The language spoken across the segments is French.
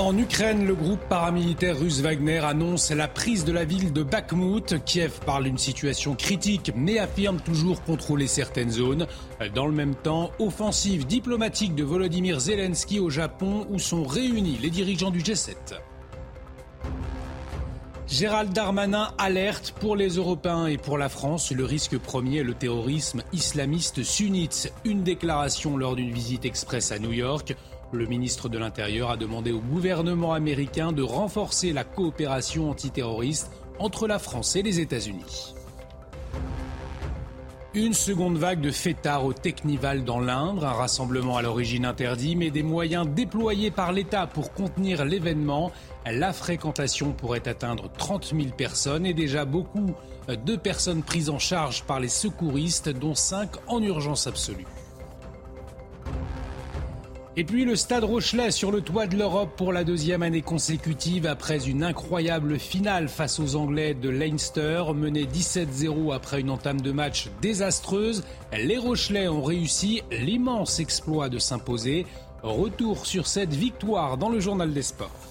En Ukraine, le groupe paramilitaire russe Wagner annonce la prise de la ville de Bakhmut. Kiev parle d'une situation critique mais affirme toujours contrôler certaines zones. Dans le même temps, offensive diplomatique de Volodymyr Zelensky au Japon où sont réunis les dirigeants du G7. Gérald Darmanin alerte pour les Européens et pour la France. Le risque premier le terrorisme islamiste sunnite. Une déclaration lors d'une visite express à New York. Le ministre de l'Intérieur a demandé au gouvernement américain de renforcer la coopération antiterroriste entre la France et les États-Unis. Une seconde vague de fêtards au Technival dans l'Indre, un rassemblement à l'origine interdit, mais des moyens déployés par l'État pour contenir l'événement. La fréquentation pourrait atteindre 30 000 personnes et déjà beaucoup de personnes prises en charge par les secouristes, dont 5 en urgence absolue. Et puis le Stade Rochelet sur le toit de l'Europe pour la deuxième année consécutive après une incroyable finale face aux Anglais de Leinster, menée 17-0 après une entame de match désastreuse. Les Rochelais ont réussi l'immense exploit de s'imposer. Retour sur cette victoire dans le journal des sports.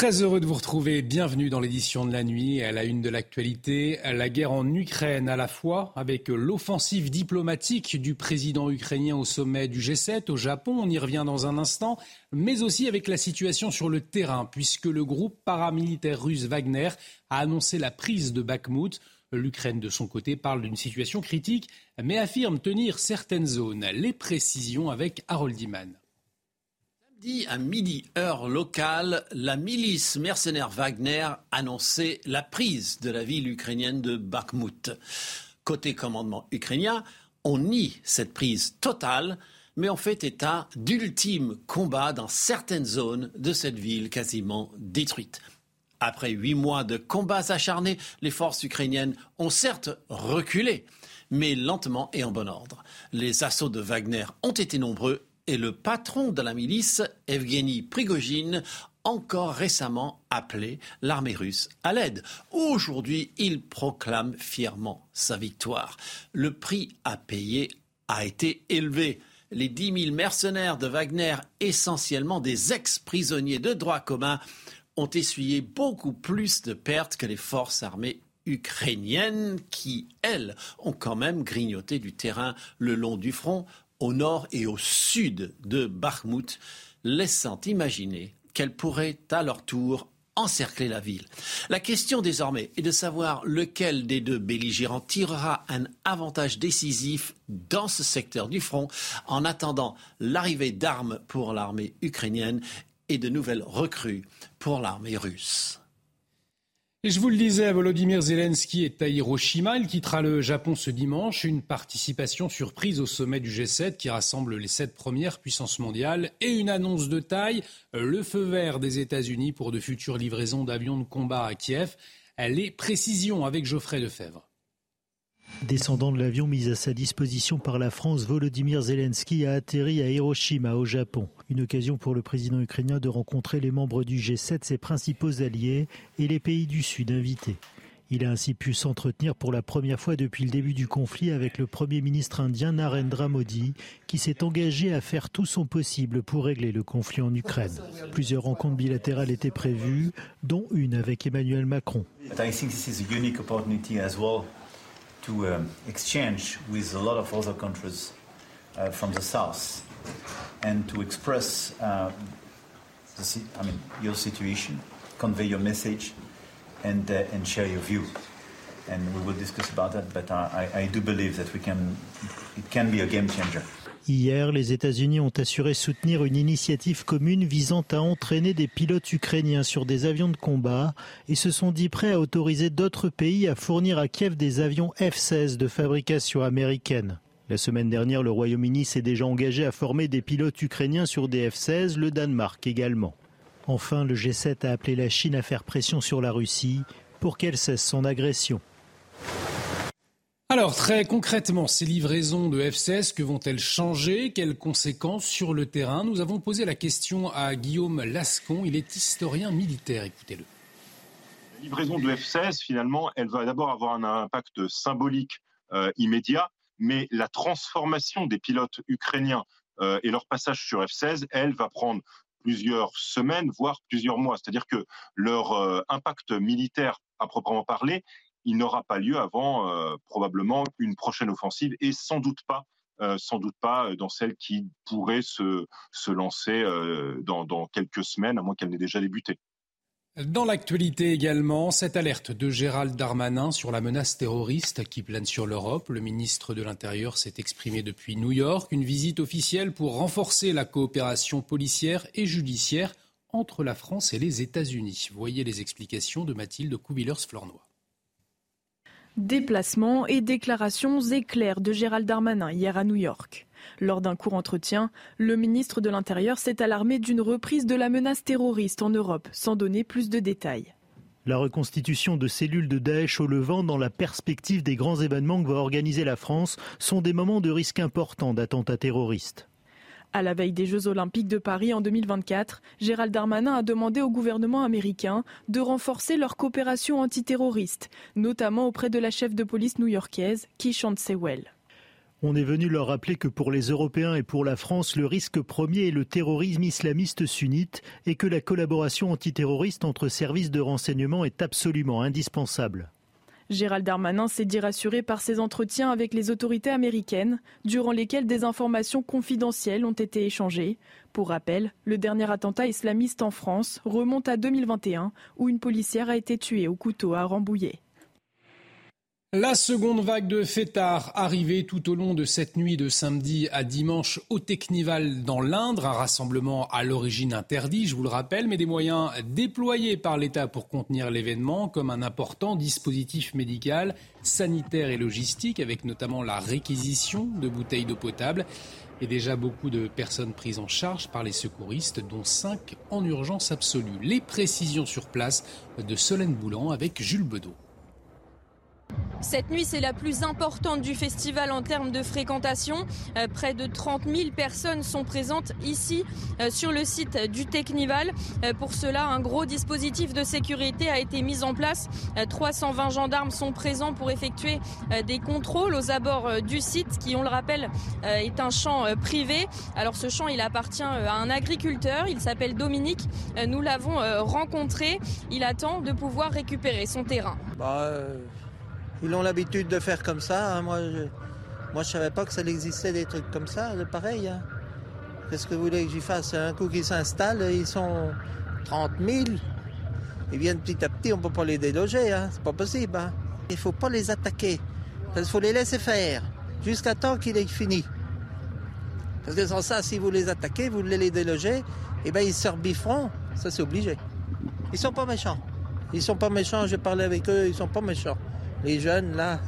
Très heureux de vous retrouver. Bienvenue dans l'édition de la nuit. À la une de l'actualité, la guerre en Ukraine à la fois avec l'offensive diplomatique du président ukrainien au sommet du G7 au Japon. On y revient dans un instant. Mais aussi avec la situation sur le terrain puisque le groupe paramilitaire russe Wagner a annoncé la prise de Bakhmut. L'Ukraine, de son côté, parle d'une situation critique, mais affirme tenir certaines zones. Les précisions avec Harold Iman. À midi, heure locale, la milice mercenaire Wagner annonçait la prise de la ville ukrainienne de Bakhmut. Côté commandement ukrainien, on nie cette prise totale, mais on fait état d'ultimes combats dans certaines zones de cette ville quasiment détruite. Après huit mois de combats acharnés, les forces ukrainiennes ont certes reculé, mais lentement et en bon ordre. Les assauts de Wagner ont été nombreux et le patron de la milice, Evgeny Prigogine, encore récemment appelé l'armée russe à l'aide. Aujourd'hui, il proclame fièrement sa victoire. Le prix à payer a été élevé. Les 10 000 mercenaires de Wagner, essentiellement des ex-prisonniers de droit commun, ont essuyé beaucoup plus de pertes que les forces armées ukrainiennes qui, elles, ont quand même grignoté du terrain le long du front au nord et au sud de Bakhmut, laissant imaginer qu'elles pourraient à leur tour encercler la ville. La question désormais est de savoir lequel des deux belligérants tirera un avantage décisif dans ce secteur du front en attendant l'arrivée d'armes pour l'armée ukrainienne et de nouvelles recrues pour l'armée russe. Et je vous le disais, Volodymyr Zelensky est à Hiroshima. Il quittera le Japon ce dimanche. Une participation surprise au sommet du G7 qui rassemble les sept premières puissances mondiales. Et une annonce de taille, le feu vert des États-Unis pour de futures livraisons d'avions de combat à Kiev. Les précisions avec Geoffrey Defebvre. Descendant de l'avion mis à sa disposition par la France, Volodymyr Zelensky a atterri à Hiroshima, au Japon. Une occasion pour le président ukrainien de rencontrer les membres du G7, ses principaux alliés, et les pays du Sud invités. Il a ainsi pu s'entretenir pour la première fois depuis le début du conflit avec le Premier ministre indien Narendra Modi, qui s'est engagé à faire tout son possible pour régler le conflit en Ukraine. Plusieurs rencontres bilatérales étaient prévues, dont une avec Emmanuel Macron. To um, exchange with a lot of other countries uh, from the south and to express uh, the, I mean, your situation, convey your message, and, uh, and share your view. And we will discuss about that, but I, I do believe that we can, it can be a game changer. Hier, les États-Unis ont assuré soutenir une initiative commune visant à entraîner des pilotes ukrainiens sur des avions de combat et se sont dit prêts à autoriser d'autres pays à fournir à Kiev des avions F-16 de fabrication américaine. La semaine dernière, le Royaume-Uni s'est déjà engagé à former des pilotes ukrainiens sur des F-16, le Danemark également. Enfin, le G7 a appelé la Chine à faire pression sur la Russie pour qu'elle cesse son agression. Alors très concrètement, ces livraisons de F-16, que vont-elles changer? Quelles conséquences sur le terrain? Nous avons posé la question à Guillaume Lascon, il est historien militaire, écoutez-le. La livraison de F-16, finalement, elle va d'abord avoir un impact symbolique euh, immédiat, mais la transformation des pilotes ukrainiens euh, et leur passage sur F-16, elle va prendre plusieurs semaines, voire plusieurs mois. C'est-à-dire que leur euh, impact militaire à proprement parler, il n'aura pas lieu avant probablement une prochaine offensive et sans doute pas doute pas dans celle qui pourrait se, lancer dans, dans quelques semaines, à moins qu'elle n'ait déjà débuté. Dans l'actualité également, cette alerte de Gérald Darmanin sur la menace terroriste qui plane sur l'Europe. Le ministre de l'Intérieur s'est exprimé depuis New York. Une visite officielle pour renforcer la coopération policière et judiciaire entre la France et les États-Unis. Voyez les explications de Mathilde Couvillers-Flornois. Déplacements et déclarations éclairs de Gérald Darmanin hier à New York. Lors d'un court entretien, le ministre de l'Intérieur s'est alarmé d'une reprise de la menace terroriste en Europe, sans donner plus de détails. La reconstitution de cellules de Daesh au Levant dans la perspective des grands événements que va organiser la France sont des moments de risque important d'attentats terroristes. À la veille des Jeux Olympiques de Paris en 2024, Gérald Darmanin a demandé au gouvernement américain de renforcer leur coopération antiterroriste, notamment auprès de la chef de police new-yorkaise, Keishante Sewell. On est venu leur rappeler que pour les Européens et pour la France, le risque premier est le terrorisme islamiste sunnite et que la collaboration antiterroriste entre services de renseignement est absolument indispensable. Gérald Darmanin s'est dit rassuré par ses entretiens avec les autorités américaines, durant lesquels des informations confidentielles ont été échangées. Pour rappel, le dernier attentat islamiste en France remonte à 2021, où une policière a été tuée au couteau à Rambouillet. La seconde vague de fêtards arrivée tout au long de cette nuit de samedi à dimanche au Technival dans l'Indre, un rassemblement à l'origine interdit, je vous le rappelle, mais des moyens déployés par l'État pour contenir l'événement, comme un important dispositif médical, sanitaire et logistique, avec notamment la réquisition de bouteilles d'eau potable et déjà beaucoup de personnes prises en charge par les secouristes, dont cinq en urgence absolue. Les précisions sur place de Solène Boulan avec Jules Bedeau. Cette nuit, c'est la plus importante du festival en termes de fréquentation. Euh, près de 30 000 personnes sont présentes ici euh, sur le site du Technival. Euh, pour cela, un gros dispositif de sécurité a été mis en place. 320 gendarmes sont présents pour effectuer des contrôles aux abords du site qui, on le rappelle, est un champ privé. Alors ce champ, il appartient à un agriculteur. Il s'appelle Dominique. Nous l'avons rencontré. Il attend de pouvoir récupérer son terrain. Bah, ils ont l'habitude de faire comme ça. Hein. Moi, je, moi, savais pas que ça existait des trucs comme ça, de pareil. Hein. Qu'est-ce que vous voulez que j'y fasse? Un coup qu'ils s'installent, ils sont 30 000. Ils viennent petit à petit, on peut pas les déloger. Hein. C'est pas possible. Hein. Il faut pas les attaquer. Il faut les laisser faire jusqu'à temps qu'il ait fini. Parce que sans ça, si vous les attaquez, vous voulez les déloger, eh ben ils se rebifferont. Ça, c'est obligé. Ils sont pas méchants. Ils sont pas méchants. J'ai parlé avec eux. Ils sont pas méchants les jeunes là.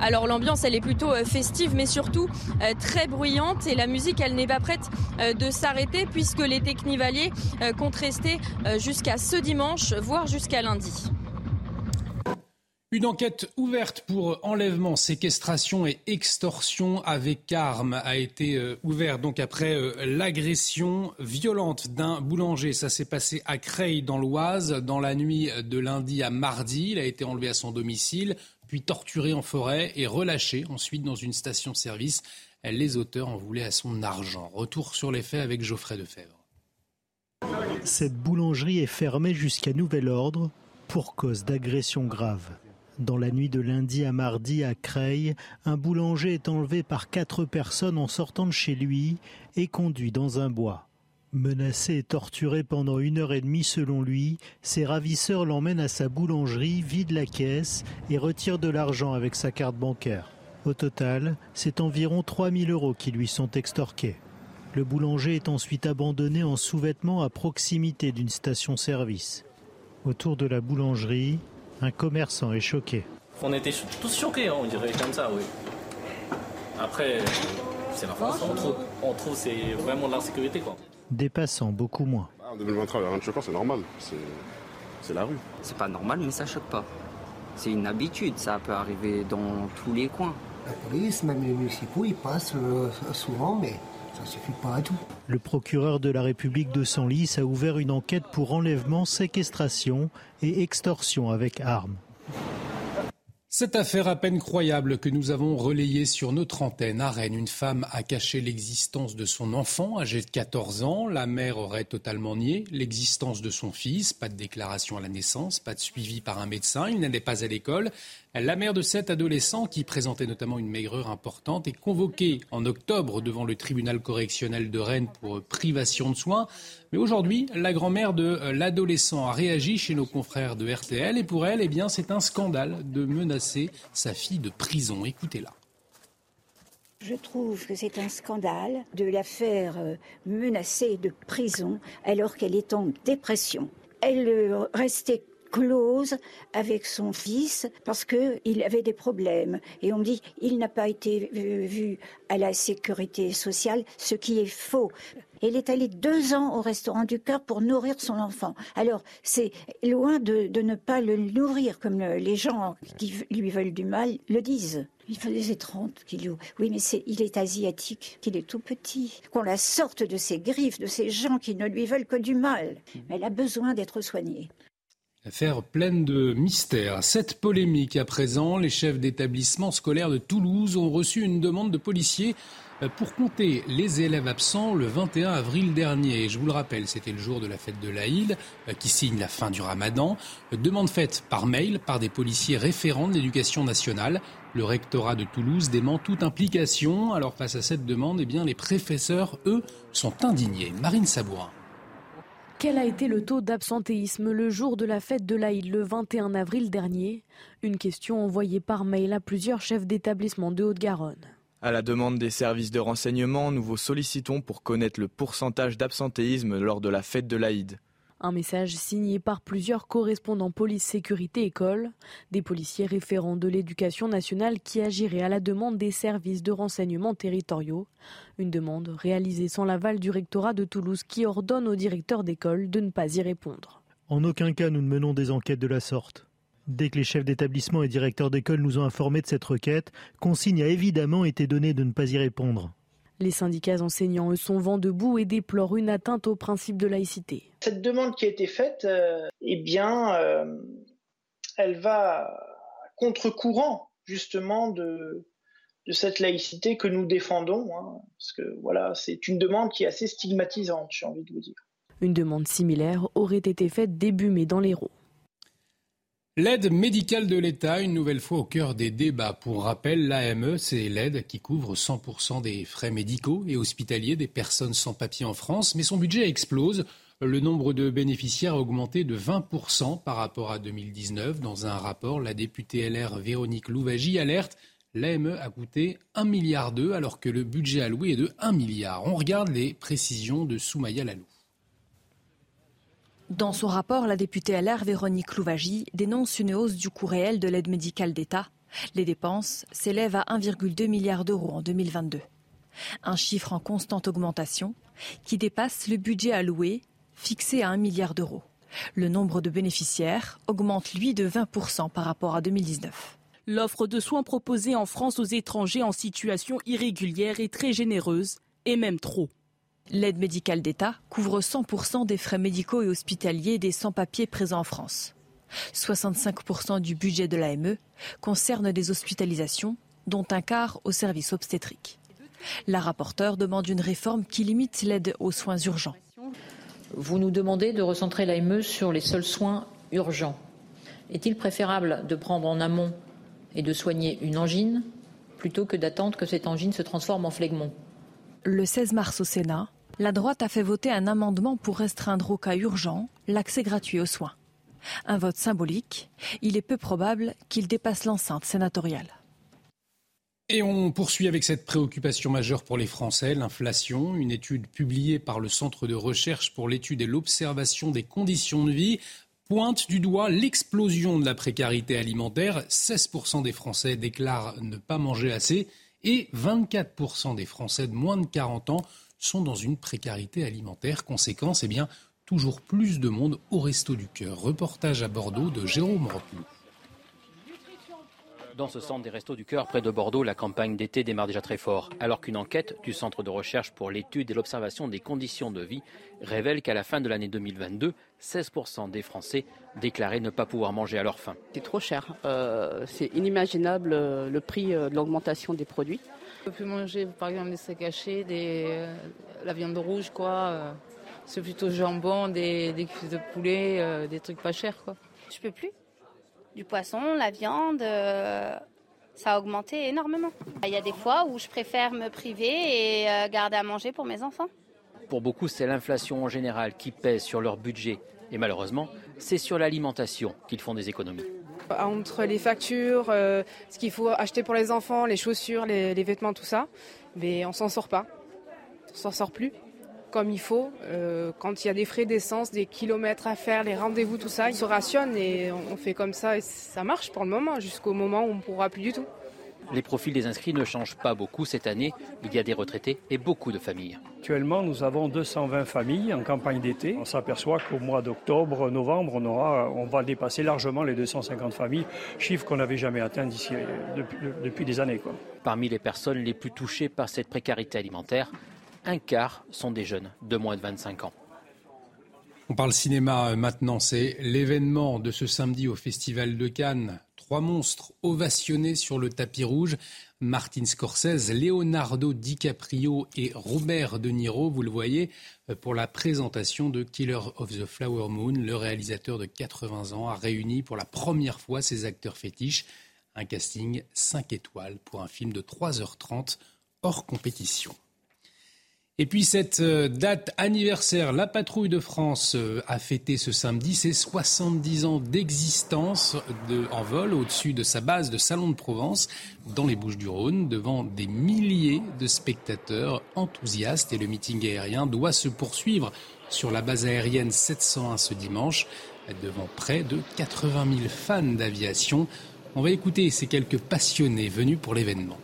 Alors l'ambiance elle est plutôt euh, festive mais surtout euh, très bruyante et la musique elle n'est pas prête euh, de s'arrêter puisque les technivaliers comptent rester jusqu'à ce dimanche voire jusqu'à lundi. Une enquête ouverte pour enlèvement, séquestration et extorsion avec armes a été ouverte donc après l'agression violente d'un boulanger. Ça s'est passé à Creil dans l'Oise dans la nuit de lundi à mardi. Il a été enlevé à son domicile, puis torturé en forêt et relâché ensuite dans une station-service. Les auteurs en voulaient à son argent. Retour sur les faits avec Geoffrey Defebvre. Cette boulangerie est fermée jusqu'à nouvel ordre pour cause d'agression grave. Dans la nuit de lundi à mardi à Creil, un boulanger est enlevé par quatre personnes en sortant de chez lui et conduit dans un bois. Menacé et torturé pendant une heure et demie selon lui, ses ravisseurs l'emmènent à sa boulangerie, vident la caisse et retirent de l'argent avec sa carte bancaire. Au total, c'est environ 3000 euros qui lui sont extorqués. Le boulanger est ensuite abandonné en sous-vêtements à proximité d'une station-service. Autour de la boulangerie, un commerçant est choqué. On était tous choqués, hein, on dirait comme ça, oui. Après, c'est la France, on trouve, on trouve c'est vraiment de l'insécurité, quoi. Des passants, beaucoup moins. Ah, en 2023, il n'y a rien de choquant, c'est normal. C'est la rue. C'est pas normal, mais ça choque pas. C'est une habitude, ça peut arriver dans tous les coins. La police, même les municipaux, ils passent euh, souvent, mais Ça suffit pas à tout. Le procureur de la République de Senlis a ouvert une enquête pour enlèvement, séquestration et extorsion avec armes. Cette affaire à peine croyable que nous avons relayée sur notre antenne à Rennes, une femme a caché l'existence de son enfant âgé de 14 ans. La mère aurait totalement nié l'existence de son fils. Pas de déclaration à la naissance, pas de suivi par un médecin. Il n'allait pas à l'école. La mère de cet adolescent, qui présentait notamment une maigreur importante, est convoquée en octobre devant le tribunal correctionnel de Rennes pour privation de soins. Mais aujourd'hui, la grand-mère de l'adolescent a réagi chez nos confrères de RTL et pour elle, eh bien, c'est un scandale de menacer sa fille de prison. Écoutez-la. Je trouve que c'est un scandale de la faire euh, menacer de prison alors qu'elle est en dépression. Elle euh, restait close avec son fils parce qu'il avait des problèmes. Et on me dit, il n'a pas été vu à la sécurité sociale, ce qui est faux. Elle est allée deux ans au restaurant du cœur pour nourrir son enfant. Alors, c'est loin de, ne pas le nourrir comme les gens qui lui veulent du mal le disent. Il faisait 30 kilos. Oui, mais il est asiatique, qu'il est tout petit. Qu'on la sorte de ses griffes, de ces gens qui ne lui veulent que du mal. Mais elle a besoin d'être soignée. Affaire pleine de mystères. Cette polémique à présent, les chefs d'établissement scolaires de Toulouse ont reçu une demande de policiers euh, pour compter les élèves absents le 21 avril dernier. je vous le rappelle, c'était le jour de la fête de l'Aïd euh, qui signe la fin du ramadan. Demande faite par mail par des policiers référents de l'éducation nationale. Le rectorat de Toulouse dément toute implication. Alors face à cette demande, eh bien, les professeurs, eux, sont indignés. Marine Sabourin. Quel a été le taux d'absentéisme le jour de la fête de l'Aïd le 21 avril dernier? Une question envoyée par mail à plusieurs chefs d'établissement de Haute-Garonne. À la demande des services de renseignement, nous vous sollicitons pour connaître le pourcentage d'absentéisme lors de la fête de l'Aïd. Un message signé par plusieurs correspondants police, sécurité, école, des policiers référents de l'éducation nationale qui agiraient à la demande des services de renseignement territoriaux. Une demande réalisée sans l'aval du rectorat de Toulouse qui ordonne aux directeurs d'école de ne pas y répondre. En aucun cas nous ne menons des enquêtes de la sorte. Dès que les chefs d'établissement et directeurs d'école nous ont informés de cette requête, consigne a évidemment été donnée de ne pas y répondre. Les syndicats enseignants, eux, sont vent debout et déplorent une atteinte au principe de laïcité. Cette demande qui a été faite, euh, eh bien, euh, elle va contre-courant justement de, de cette laïcité que nous défendons. Hein, parce que voilà, c'est une demande qui est assez stigmatisante, j'ai envie de vous dire. Une demande similaire aurait été faite début mai dans l'Hérault. L'aide médicale de l'État, une nouvelle fois au cœur des débats. Pour rappel, l'AME, c'est l'aide qui couvre 100% des frais médicaux et hospitaliers des personnes sans papier en France, mais son budget explose. Le nombre de bénéficiaires a augmenté de 20% par rapport à 2019. Dans un rapport, la députée LR Véronique Louvagie alerte l'AME a coûté 1,2 milliard alors que le budget alloué est de 1 milliard. On regarde les précisions de Soumaya Lalou. Dans son rapport, la députée LR Véronique Louvagie dénonce une hausse du coût réel de l'aide médicale d'État. Les dépenses s'élèvent à 1,2 milliard d'euros en 2022. Un chiffre en constante augmentation qui dépasse le budget alloué, fixé à 1 milliard d'euros. Le nombre de bénéficiaires augmente, lui, de 20% par rapport à 2019. L'offre de soins proposée en France aux étrangers en situation irrégulière est très généreuse, et même trop. L'aide médicale d'État couvre 100% des frais médicaux et hospitaliers des sans-papiers présents en France. 65% du budget de l'AME concerne des hospitalisations, dont un quart au service obstétrique. La rapporteure demande une réforme qui limite l'aide aux soins urgents. Vous nous demandez de recentrer l'AME sur les seuls soins urgents. Est-il préférable de prendre en amont et de soigner une angine plutôt que d'attendre que cette angine se transforme en phlegmon Le 16 mars au Sénat, la droite a fait voter un amendement pour restreindre au cas urgent l'accès gratuit aux soins. Un vote symbolique, il est peu probable qu'il dépasse l'enceinte sénatoriale. Et on poursuit avec cette préoccupation majeure pour les Français, l'inflation. Une étude publiée par le Centre de recherche pour l'étude et l'observation des conditions de vie pointe du doigt l'explosion de la précarité alimentaire. 16% des Français déclarent ne pas manger assez et 24% des Français de moins de 40 ans sont dans une précarité alimentaire. Conséquence, eh bien, toujours plus de monde au Resto du Cœur. Reportage à Bordeaux de Jérôme Roquelou. Dans ce centre des Restos du Cœur près de Bordeaux, la campagne d'été démarre déjà très fort, alors qu'une enquête du Centre de recherche pour l'étude et l'observation des conditions de vie révèle qu'à la fin de l'année 2022, 16% des Français déclaraient ne pas pouvoir manger à leur faim. C'est trop cher. Euh, c'est inimaginable euh, le prix euh, de l'augmentation des produits. On peut manger par exemple des steaks hachés, des, la viande rouge, quoi. C'est plutôt jambon, des, des cuisses de poulet, des trucs pas chers, quoi. Je peux plus du poisson, la viande, euh, ça a augmenté énormément. Il y a des fois où je préfère me priver et euh, garder à manger pour mes enfants. Pour beaucoup, c'est l'inflation en général qui pèse sur leur budget. Et malheureusement, c'est sur l'alimentation qu'ils font des économies. Entre les factures, euh, ce qu'il faut acheter pour les enfants, les chaussures, les, vêtements, tout ça, mais on s'en sort pas. On s'en sort plus comme il faut. Euh, quand il y a des frais d'essence, des kilomètres à faire, les rendez-vous, tout ça, il se rationne et on fait comme ça et ça marche pour le moment, jusqu'au moment où on ne pourra plus du tout. Les profils des inscrits ne changent pas beaucoup cette année. Il y a des retraités et beaucoup de familles. Actuellement, nous avons 220 familles en campagne d'été. On s'aperçoit qu'au mois d'octobre, novembre, on, aura, on va dépasser largement les 250 familles, chiffre qu'on n'avait jamais atteint d'ici, depuis, depuis, des années. Quoi. Parmi les personnes les plus touchées par cette précarité alimentaire, un quart sont des jeunes de moins de 25 ans. On parle cinéma euh, maintenant, c'est l'événement de ce samedi au Festival de Cannes. Trois monstres ovationnés sur le tapis rouge. Martin Scorsese, Leonardo DiCaprio et Robert De Niro, vous le voyez, euh, pour la présentation de Killer of the Flower Moon. Le réalisateur de 80 ans a réuni pour la première fois ses acteurs fétiches. Un casting 5 étoiles pour un film de 3h30 hors compétition. Et puis cette euh, date anniversaire, la patrouille de France euh, a fêté ce samedi ses 70 ans d'existence en vol au-dessus de sa base de Salon de Provence dans les Bouches-du-Rhône devant des milliers de spectateurs enthousiastes et le meeting aérien doit se poursuivre sur la base aérienne 701 ce dimanche devant près de 80 000 fans d'aviation. On va écouter ces quelques passionnés venus pour l'événement.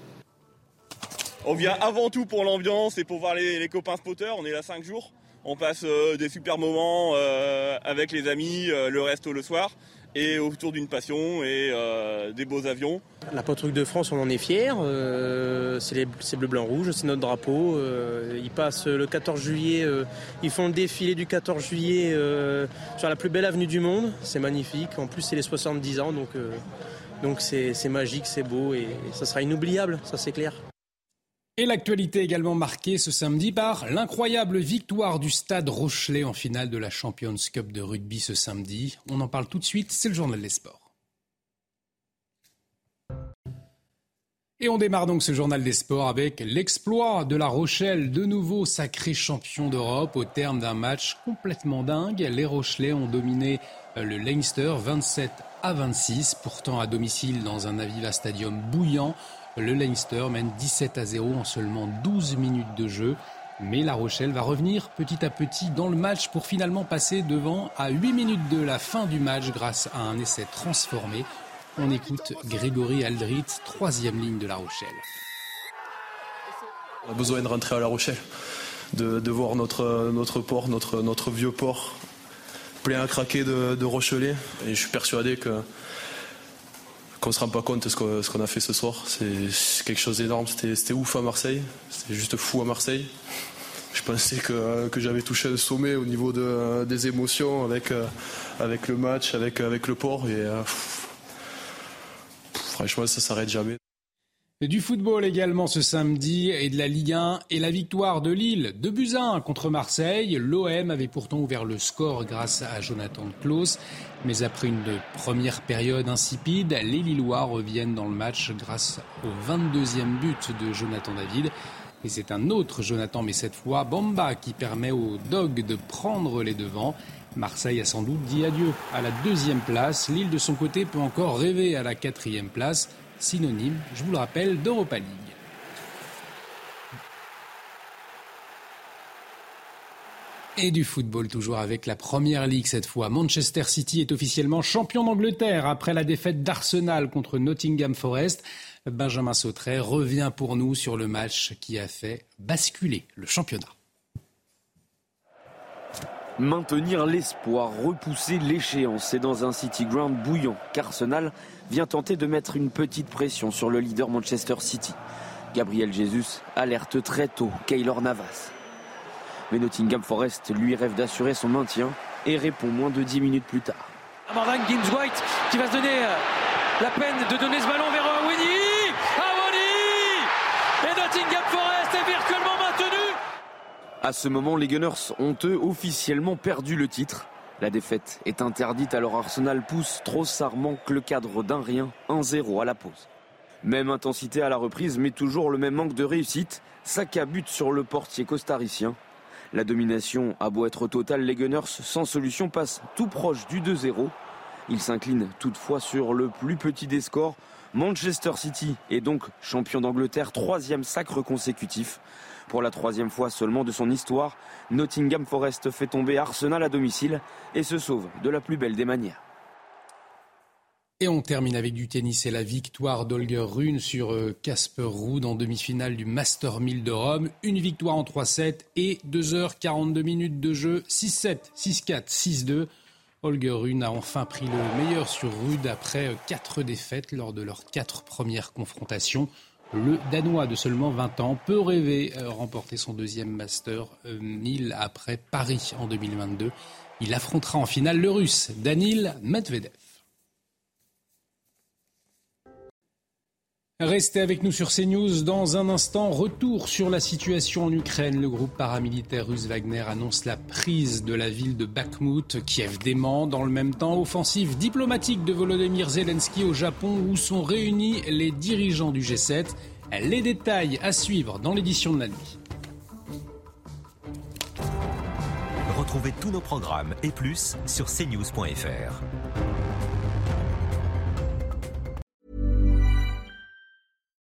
On vient avant tout pour l'ambiance et pour voir les, copains spotters. On est là 5 jours. On passe euh, des super moments euh, avec les amis, euh, le resto le soir et autour d'une passion et des beaux avions. La patrouille de France, on en est fiers. c'est bleu, blanc, rouge, c'est notre drapeau. ils passent le 14 juillet, ils font le défilé du 14 juillet sur la plus belle avenue du monde. C'est magnifique. En plus, c'est les 70 ans, donc donc c'est magique, c'est beau et ça sera inoubliable, ça c'est clair. Et l'actualité également marquée ce samedi par l'incroyable victoire du Stade Rochelet en finale de la Champions Cup de rugby ce samedi. On en parle tout de suite, c'est le journal des sports. Et on démarre donc ce journal des sports avec l'exploit de La Rochelle, de nouveau sacré champion d'Europe au terme d'un match complètement dingue. Les Rochelais ont dominé euh, le Leinster 27 à 26, pourtant à domicile dans un Aviva Stadium bouillant. Le Leinster mène 17 à 0 en seulement 12 minutes de jeu. Mais La Rochelle va revenir petit à petit dans le match pour finalement passer devant à 8 minutes de la fin du match grâce à un essai transformé. On écoute Grégory Aldrit, troisième ligne de La Rochelle. On a besoin de rentrer à La Rochelle, de, voir notre, notre port, notre, notre vieux port plein à craquer de, de Rochelais. Et je suis persuadé que qu'on se rend pas compte de ce qu'on a fait ce soir. C'est quelque chose d'énorme. C'était ouf à Marseille. C'était juste fou à Marseille. Je pensais que, j'avais touché un sommet au niveau des émotions avec, euh, avec le match, avec, avec le port. Et euh, franchement, ça s'arrête jamais. Du football également ce samedi et de la Ligue 1 et la victoire de Lille de Buzyn contre Marseille. L'OM avait pourtant ouvert le score grâce à Jonathan Klaus. Mais après une première période insipide, les Lillois reviennent dans le match grâce au 22e but de Jonathan David. Et c'est un autre Jonathan, mais cette fois Bamba, qui permet aux Dogs de prendre les devants. Marseille a sans doute dit adieu à la deuxième place. Lille, de son côté, peut encore rêver à la quatrième place synonyme, je vous le rappelle, d'Europa League. Et du football toujours avec la Première Ligue cette fois. Manchester City est officiellement champion d'Angleterre après la défaite d'Arsenal contre Nottingham Forest. Benjamin Sautret revient pour nous sur le match qui a fait basculer le championnat. Maintenir l'espoir, repousser l'échéance, c'est dans un City Ground bouillant qu'Arsenal vient tenter de mettre une petite pression sur le leader Manchester City. Gabriel Jesus alerte très tôt Kaylor Navas. Mais Nottingham Forest lui rêve d'assurer son maintien et répond moins de 10 minutes plus tard. Morgan qui va donner euh, la peine de donner ce ballon vers euh, Winnie. Ah Winnie Et Nottingham Forest est virtuellement maintenu. À ce moment, les Gunners ont eux officiellement perdu le titre. La défaite est interdite alors Arsenal pousse, trop manque le cadre d'un rien, 1-0 à la pause. Même intensité à la reprise, mais toujours le même manque de réussite. Saka bute sur le portier costaricien. La domination a beau être totale, les Gunners sans solution passent tout proche du 2-0. Ils s'inclinent toutefois sur le plus petit des scores. Manchester City est donc champion d'Angleterre, troisième sacre consécutif. Pour la troisième fois seulement de son histoire, Nottingham Forest fait tomber Arsenal à domicile et se sauve de la plus belle des manières. Et on termine avec du tennis et la victoire d'Olger Rune sur Casper euh, Ruud en demi-finale du Master 1000 de Rome. Une victoire en 3-7 et 2h42 minutes de jeu. 6-7, 6-4, 6-2. Holger Rune a enfin pris le meilleur sur Ruud après 4 euh, défaites lors de leurs 4 premières confrontations. Le Danois de seulement 20 ans peut rêver euh, remporter son deuxième Master 1000 après Paris en 2022. Il affrontera en finale le Russe Danil Medvedev. Restez avec nous sur CNews. Dans un instant, retour sur la situation en Ukraine. Le groupe paramilitaire russe Wagner annonce la prise de la ville de Bakhmut. Kiev dément. Dans le même temps, offensive diplomatique de Volodymyr Zelensky au Japon où sont réunis les dirigeants du G7. Les détails à suivre dans l'édition de la nuit. Retrouvez tous nos programmes et plus sur cnews.fr.